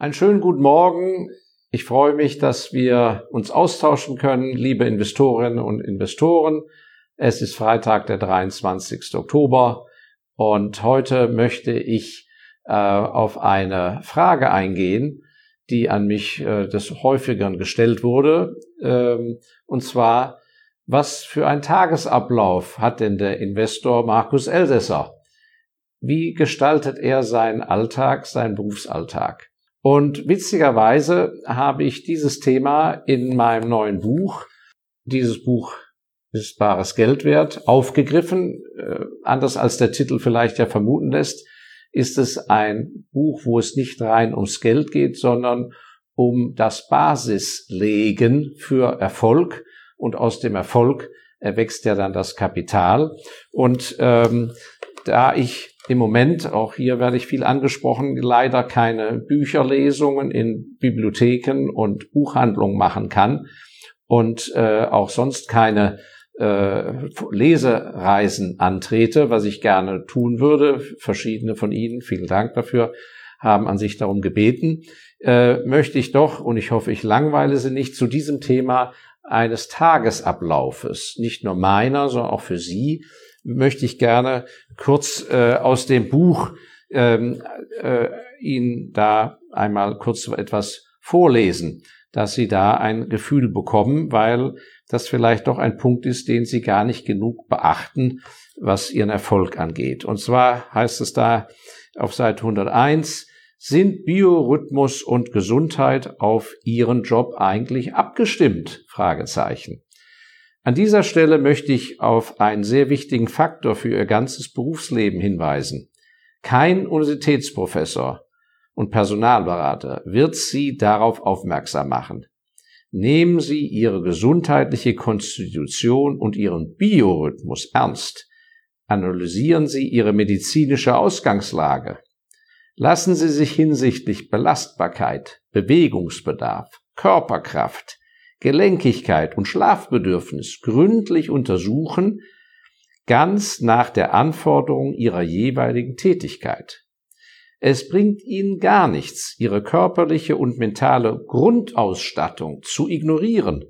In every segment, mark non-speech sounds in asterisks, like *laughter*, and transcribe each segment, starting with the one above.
Einen schönen guten Morgen. Ich freue mich, dass wir uns austauschen können, liebe Investorinnen und Investoren. Es ist Freitag, der 23. Oktober und heute möchte ich äh, auf eine Frage eingehen, die an mich äh, des häufigeren gestellt wurde. Ähm, und zwar, was für ein Tagesablauf hat denn der Investor Markus Elsässer? Wie gestaltet er seinen Alltag, seinen Berufsalltag? Und witzigerweise habe ich dieses Thema in meinem neuen Buch, dieses Buch ist bares Geld wert, aufgegriffen. Äh, anders als der Titel vielleicht ja vermuten lässt, ist es ein Buch, wo es nicht rein ums Geld geht, sondern um das Basislegen für Erfolg. Und aus dem Erfolg erwächst ja dann das Kapital. Und ähm, da ich im Moment, auch hier werde ich viel angesprochen, leider keine Bücherlesungen in Bibliotheken und Buchhandlungen machen kann und äh, auch sonst keine äh, Lesereisen antrete, was ich gerne tun würde. Verschiedene von Ihnen, vielen Dank dafür, haben an sich darum gebeten, äh, möchte ich doch, und ich hoffe, ich langweile Sie nicht, zu diesem Thema eines Tagesablaufes, nicht nur meiner, sondern auch für Sie, möchte ich gerne kurz äh, aus dem Buch ähm, äh, Ihnen da einmal kurz etwas vorlesen, dass Sie da ein Gefühl bekommen, weil das vielleicht doch ein Punkt ist, den Sie gar nicht genug beachten, was Ihren Erfolg angeht. Und zwar heißt es da auf Seite 101, sind Biorhythmus und Gesundheit auf Ihren Job eigentlich abgestimmt? Fragezeichen. An dieser Stelle möchte ich auf einen sehr wichtigen Faktor für Ihr ganzes Berufsleben hinweisen. Kein Universitätsprofessor und Personalberater wird Sie darauf aufmerksam machen. Nehmen Sie Ihre gesundheitliche Konstitution und Ihren Biorhythmus ernst. Analysieren Sie Ihre medizinische Ausgangslage. Lassen Sie sich hinsichtlich Belastbarkeit, Bewegungsbedarf, Körperkraft, Gelenkigkeit und Schlafbedürfnis gründlich untersuchen, ganz nach der Anforderung ihrer jeweiligen Tätigkeit. Es bringt ihnen gar nichts, ihre körperliche und mentale Grundausstattung zu ignorieren,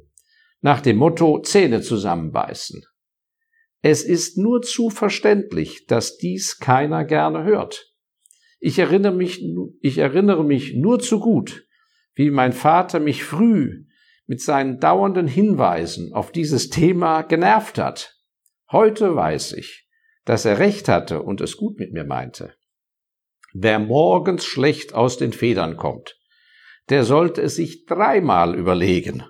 nach dem Motto Zähne zusammenbeißen. Es ist nur zu verständlich, dass dies keiner gerne hört. Ich erinnere mich, ich erinnere mich nur zu gut, wie mein Vater mich früh mit seinen dauernden Hinweisen auf dieses Thema genervt hat. Heute weiß ich, dass er recht hatte und es gut mit mir meinte. Wer morgens schlecht aus den Federn kommt, der sollte es sich dreimal überlegen,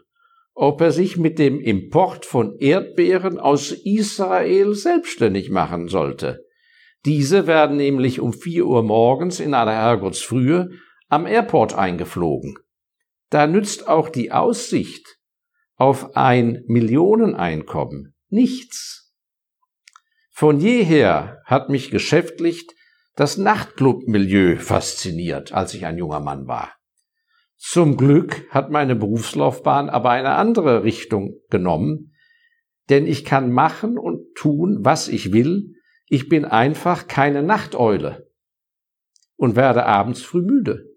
ob er sich mit dem Import von Erdbeeren aus Israel selbstständig machen sollte. Diese werden nämlich um vier Uhr morgens in aller Herrgottsfrühe am Airport eingeflogen da nützt auch die Aussicht auf ein Millioneneinkommen nichts. Von jeher hat mich geschäftlich das Nachtclub-Milieu fasziniert, als ich ein junger Mann war. Zum Glück hat meine Berufslaufbahn aber eine andere Richtung genommen, denn ich kann machen und tun, was ich will. Ich bin einfach keine Nachteule und werde abends früh müde.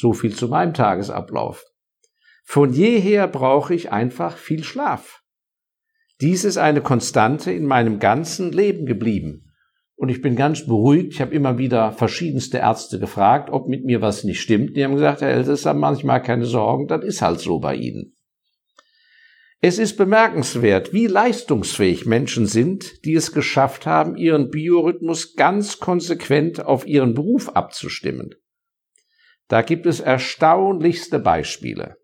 So viel zu meinem Tagesablauf. Von jeher brauche ich einfach viel Schlaf. Dies ist eine Konstante in meinem ganzen Leben geblieben. Und ich bin ganz beruhigt. Ich habe immer wieder verschiedenste Ärzte gefragt, ob mit mir was nicht stimmt. Die haben gesagt, Herr Elsässer, manchmal keine Sorgen, das ist halt so bei Ihnen. Es ist bemerkenswert, wie leistungsfähig Menschen sind, die es geschafft haben, ihren Biorhythmus ganz konsequent auf ihren Beruf abzustimmen. Da gibt es erstaunlichste Beispiele.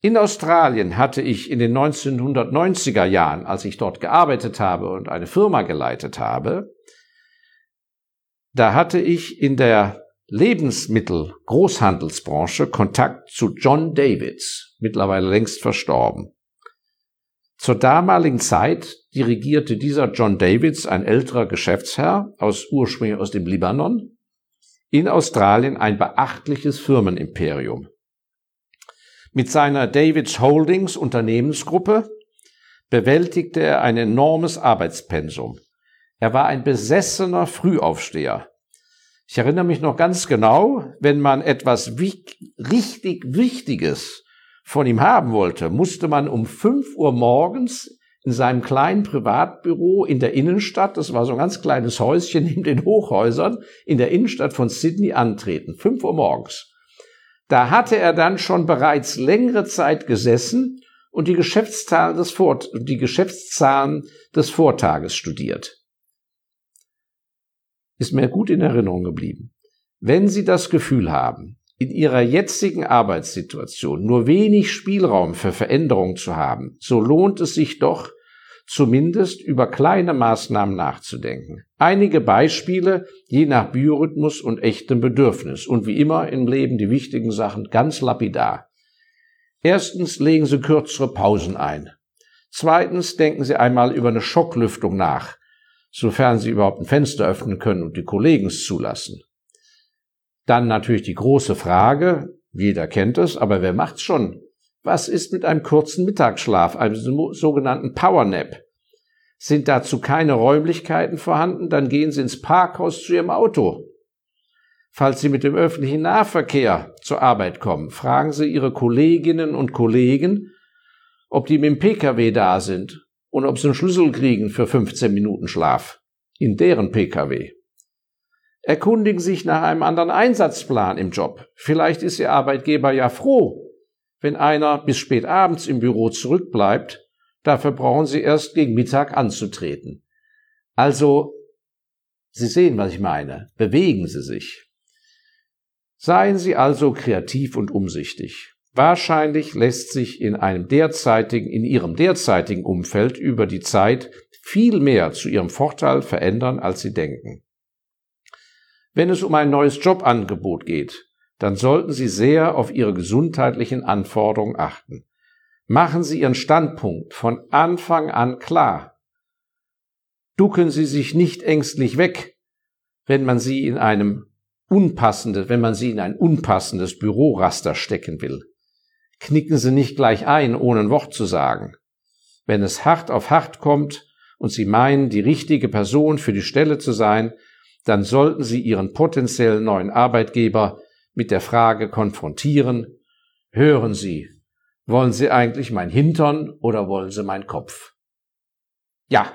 In Australien hatte ich in den 1990er Jahren, als ich dort gearbeitet habe und eine Firma geleitet habe, da hatte ich in der Lebensmittel-Großhandelsbranche Kontakt zu John Davids, mittlerweile längst verstorben. Zur damaligen Zeit dirigierte dieser John Davids, ein älterer Geschäftsherr aus ursprünglich aus dem Libanon, in Australien ein beachtliches Firmenimperium. Mit seiner Davids Holdings Unternehmensgruppe bewältigte er ein enormes Arbeitspensum. Er war ein besessener Frühaufsteher. Ich erinnere mich noch ganz genau, wenn man etwas richtig Wichtiges von ihm haben wollte, musste man um fünf Uhr morgens in seinem kleinen Privatbüro in der Innenstadt, das war so ein ganz kleines Häuschen *laughs* neben den Hochhäusern, in der Innenstadt von Sydney antreten. Fünf Uhr morgens. Da hatte er dann schon bereits längere Zeit gesessen und die Geschäftszahlen des, Vort die Geschäftszahlen des Vortages studiert ist mir gut in Erinnerung geblieben. Wenn Sie das Gefühl haben, in Ihrer jetzigen Arbeitssituation nur wenig Spielraum für Veränderung zu haben, so lohnt es sich doch, zumindest über kleine Maßnahmen nachzudenken. Einige Beispiele je nach Biorhythmus und echtem Bedürfnis und wie immer im Leben die wichtigen Sachen ganz lapidar. Erstens legen Sie kürzere Pausen ein. Zweitens denken Sie einmal über eine Schocklüftung nach sofern sie überhaupt ein Fenster öffnen können und die Kollegen es zulassen. Dann natürlich die große Frage, jeder kennt es, aber wer macht's schon? Was ist mit einem kurzen Mittagsschlaf, einem sogenannten Powernap? Sind dazu keine Räumlichkeiten vorhanden, dann gehen Sie ins Parkhaus zu Ihrem Auto. Falls Sie mit dem öffentlichen Nahverkehr zur Arbeit kommen, fragen Sie Ihre Kolleginnen und Kollegen, ob die mit dem Pkw da sind und ob sie einen Schlüssel kriegen für 15 Minuten Schlaf in deren Pkw. Erkundigen sich nach einem anderen Einsatzplan im Job. Vielleicht ist Ihr Arbeitgeber ja froh, wenn einer bis spät abends im Büro zurückbleibt. Dafür brauchen Sie erst gegen Mittag anzutreten. Also, Sie sehen, was ich meine. Bewegen Sie sich. Seien Sie also kreativ und umsichtig. Wahrscheinlich lässt sich in einem derzeitigen, in ihrem derzeitigen Umfeld über die Zeit viel mehr zu ihrem Vorteil verändern, als sie denken. Wenn es um ein neues Jobangebot geht, dann sollten Sie sehr auf Ihre gesundheitlichen Anforderungen achten. Machen Sie Ihren Standpunkt von Anfang an klar. Ducken Sie sich nicht ängstlich weg, wenn man Sie in einem unpassende, wenn man Sie in ein unpassendes Büroraster stecken will knicken Sie nicht gleich ein, ohne ein Wort zu sagen. Wenn es hart auf hart kommt und Sie meinen, die richtige Person für die Stelle zu sein, dann sollten Sie Ihren potenziellen neuen Arbeitgeber mit der Frage konfrontieren, hören Sie, wollen Sie eigentlich mein Hintern oder wollen Sie mein Kopf? Ja,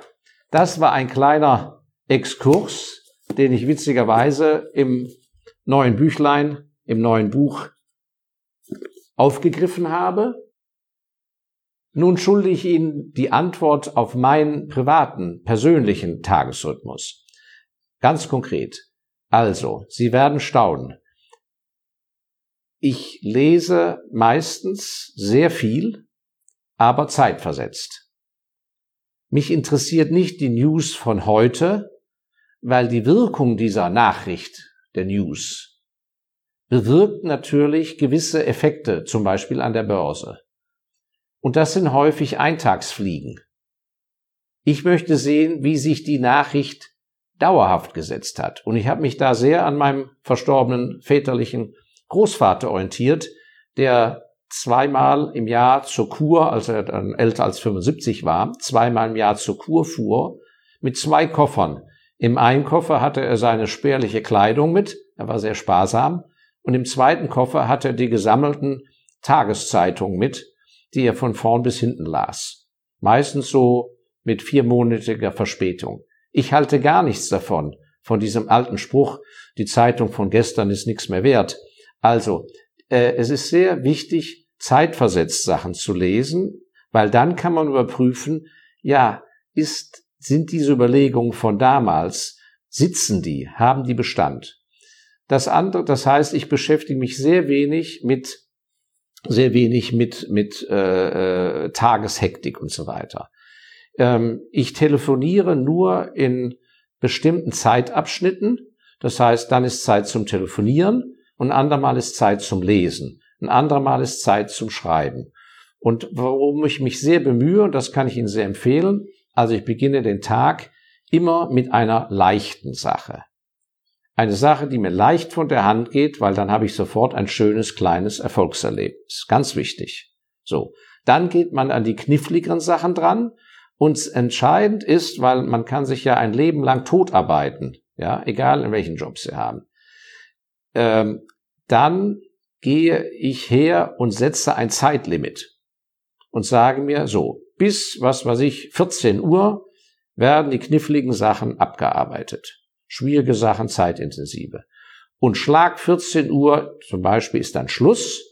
das war ein kleiner Exkurs, den ich witzigerweise im neuen Büchlein, im neuen Buch aufgegriffen habe. Nun schulde ich Ihnen die Antwort auf meinen privaten, persönlichen Tagesrhythmus. Ganz konkret. Also, Sie werden staunen. Ich lese meistens sehr viel, aber zeitversetzt. Mich interessiert nicht die News von heute, weil die Wirkung dieser Nachricht, der News, bewirkt natürlich gewisse Effekte, zum Beispiel an der Börse. Und das sind häufig Eintagsfliegen. Ich möchte sehen, wie sich die Nachricht dauerhaft gesetzt hat. Und ich habe mich da sehr an meinem verstorbenen väterlichen Großvater orientiert, der zweimal im Jahr zur Kur, als er dann älter als 75 war, zweimal im Jahr zur Kur fuhr, mit zwei Koffern. Im einen Koffer hatte er seine spärliche Kleidung mit, er war sehr sparsam, und im zweiten Koffer hat er die gesammelten Tageszeitungen mit, die er von vorn bis hinten las. Meistens so mit viermonatiger Verspätung. Ich halte gar nichts davon, von diesem alten Spruch, die Zeitung von gestern ist nichts mehr wert. Also, äh, es ist sehr wichtig, zeitversetzt Sachen zu lesen, weil dann kann man überprüfen, ja, ist, sind diese Überlegungen von damals, sitzen die, haben die Bestand? Das andere, das heißt, ich beschäftige mich sehr wenig mit sehr wenig mit mit äh, äh, Tageshektik und so weiter. Ähm, ich telefoniere nur in bestimmten Zeitabschnitten. Das heißt, dann ist Zeit zum Telefonieren ein andermal ist Zeit zum Lesen. Ein andermal ist Zeit zum Schreiben. Und warum ich mich sehr bemühe, und das kann ich Ihnen sehr empfehlen, also ich beginne den Tag immer mit einer leichten Sache. Eine Sache, die mir leicht von der Hand geht, weil dann habe ich sofort ein schönes kleines Erfolgserlebnis. Ganz wichtig. So. Dann geht man an die kniffligeren Sachen dran. Und entscheidend ist, weil man kann sich ja ein Leben lang totarbeiten. Ja, egal in welchen Job Sie haben. ähm, dann gehe ich her und setze ein Zeitlimit und sage mir so, bis, was weiß ich, 14 Uhr werden die kniffligen Sachen abgearbeitet. Schwierige Sachen, zeitintensive. Und Schlag 14 Uhr zum Beispiel ist dann Schluss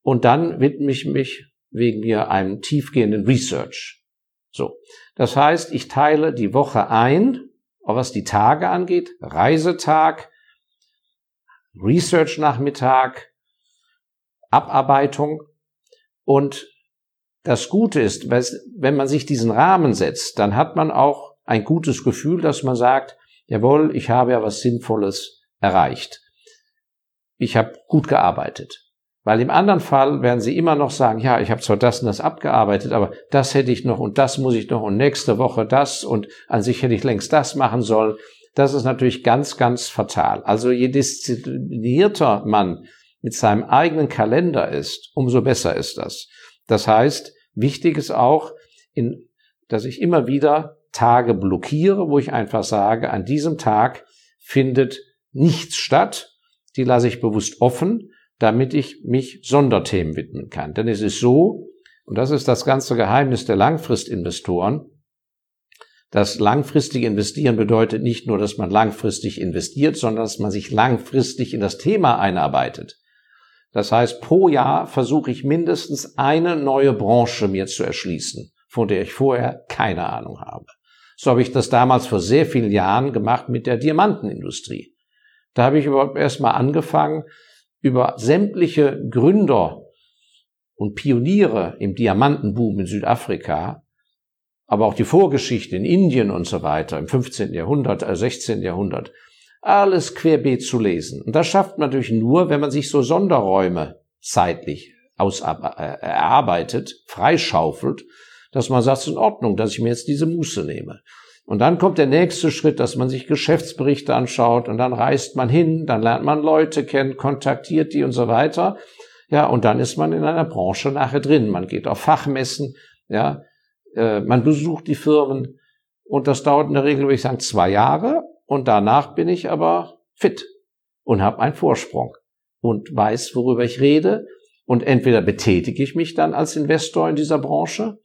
und dann widme ich mich wegen mir einem tiefgehenden Research. So. Das heißt, ich teile die Woche ein, was die Tage angeht, Reisetag, Research-Nachmittag, Abarbeitung und das Gute ist, wenn man sich diesen Rahmen setzt, dann hat man auch ein gutes Gefühl, dass man sagt, jawohl, ich habe ja was Sinnvolles erreicht. Ich habe gut gearbeitet. Weil im anderen Fall werden sie immer noch sagen, ja, ich habe zwar das und das abgearbeitet, aber das hätte ich noch und das muss ich noch und nächste Woche das und an sich hätte ich längst das machen sollen. Das ist natürlich ganz, ganz fatal. Also je disziplinierter man mit seinem eigenen Kalender ist, umso besser ist das. Das heißt, wichtig ist auch, in, dass ich immer wieder Tage blockiere, wo ich einfach sage, an diesem Tag findet nichts statt. Die lasse ich bewusst offen, damit ich mich Sonderthemen widmen kann. Denn es ist so, und das ist das ganze Geheimnis der Langfristinvestoren, das langfristige Investieren bedeutet nicht nur, dass man langfristig investiert, sondern dass man sich langfristig in das Thema einarbeitet. Das heißt, pro Jahr versuche ich mindestens eine neue Branche mir zu erschließen, von der ich vorher keine Ahnung habe. So habe ich das damals vor sehr vielen Jahren gemacht mit der Diamantenindustrie. Da habe ich überhaupt erstmal angefangen, über sämtliche Gründer und Pioniere im Diamantenboom in Südafrika, aber auch die Vorgeschichte in Indien und so weiter im 15. Jahrhundert, äh 16. Jahrhundert, alles querbeet zu lesen. Und das schafft man natürlich nur, wenn man sich so Sonderräume zeitlich äh, erarbeitet, freischaufelt, dass man sagt, es ist in Ordnung, dass ich mir jetzt diese Muße nehme. Und dann kommt der nächste Schritt, dass man sich Geschäftsberichte anschaut und dann reist man hin, dann lernt man Leute kennen, kontaktiert die und so weiter. Ja, und dann ist man in einer Branche nachher drin. Man geht auf Fachmessen, ja, äh, man besucht die Firmen und das dauert in der Regel, würde ich sagen, zwei Jahre und danach bin ich aber fit und habe einen Vorsprung und weiß, worüber ich rede. Und entweder betätige ich mich dann als Investor in dieser Branche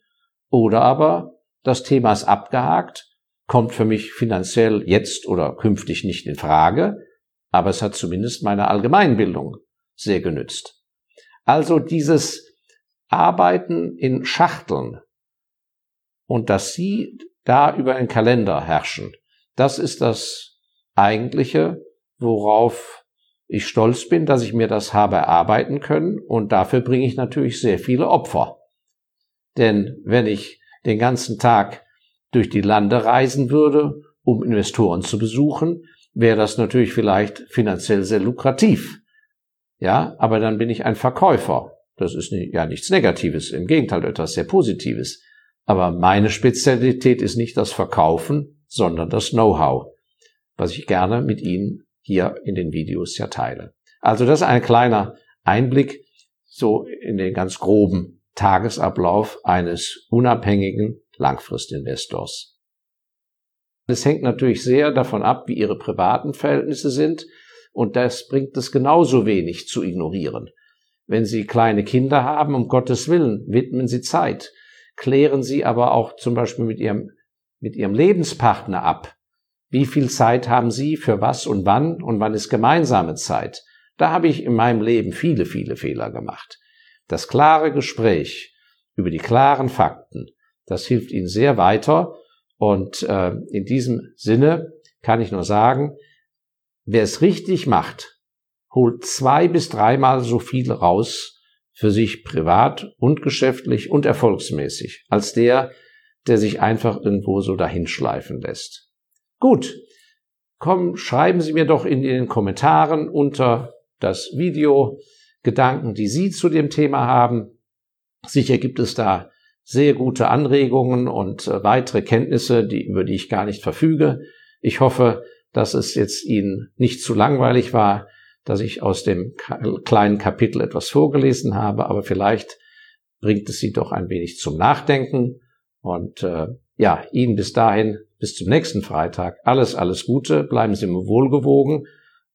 oder aber das Thema ist abgehakt, kommt für mich finanziell jetzt oder künftig nicht in Frage, aber es hat zumindest meine Allgemeinbildung sehr genützt. Also dieses Arbeiten in Schachteln und dass Sie da über den Kalender herrschen, das ist das eigentliche, worauf ich stolz bin, dass ich mir das habe erarbeiten können und dafür bringe ich natürlich sehr viele Opfer. Denn wenn ich den ganzen Tag durch die Lande reisen würde, um Investoren zu besuchen, wäre das natürlich vielleicht finanziell sehr lukrativ. Ja, aber dann bin ich ein Verkäufer. Das ist ja nichts Negatives, im Gegenteil etwas sehr Positives. Aber meine Spezialität ist nicht das Verkaufen, sondern das Know-how, was ich gerne mit Ihnen hier in den Videos ja teile. Also das ist ein kleiner Einblick so in den ganz groben Tagesablauf eines unabhängigen Langfristinvestors. Es hängt natürlich sehr davon ab, wie Ihre privaten Verhältnisse sind und das bringt es genauso wenig zu ignorieren. Wenn Sie kleine Kinder haben, um Gottes Willen, widmen Sie Zeit. Klären Sie aber auch zum Beispiel mit Ihrem mit Ihrem Lebenspartner ab. Wie viel Zeit haben Sie für was und wann und wann ist gemeinsame Zeit? Da habe ich in meinem Leben viele, viele Fehler gemacht. Das klare Gespräch über die klaren Fakten, das hilft Ihnen sehr weiter. Und äh, in diesem Sinne kann ich nur sagen, wer es richtig macht, holt zwei bis dreimal so viel raus für sich privat und geschäftlich und erfolgsmäßig als der, der sich einfach irgendwo so dahinschleifen lässt. Gut, komm, schreiben Sie mir doch in den Kommentaren unter das Video Gedanken, die Sie zu dem Thema haben. Sicher gibt es da sehr gute Anregungen und äh, weitere Kenntnisse, die, über die ich gar nicht verfüge. Ich hoffe, dass es jetzt Ihnen nicht zu langweilig war, dass ich aus dem kleinen Kapitel etwas vorgelesen habe, aber vielleicht bringt es Sie doch ein wenig zum Nachdenken und äh, ja, Ihnen bis dahin, bis zum nächsten Freitag, alles, alles Gute, bleiben Sie mir wohlgewogen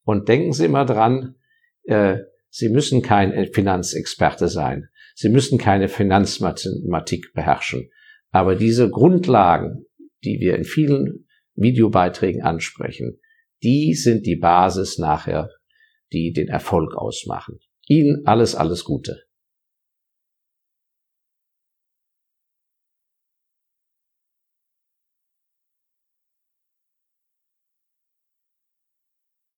Und denken Sie immer dran, äh, Sie müssen kein Finanzexperte sein. Sie müssen keine Finanzmathematik beherrschen. Aber diese Grundlagen, die wir in vielen Videobeiträgen ansprechen, die sind die Basis nachher, die den Erfolg ausmachen. Ihnen alles, alles Gute.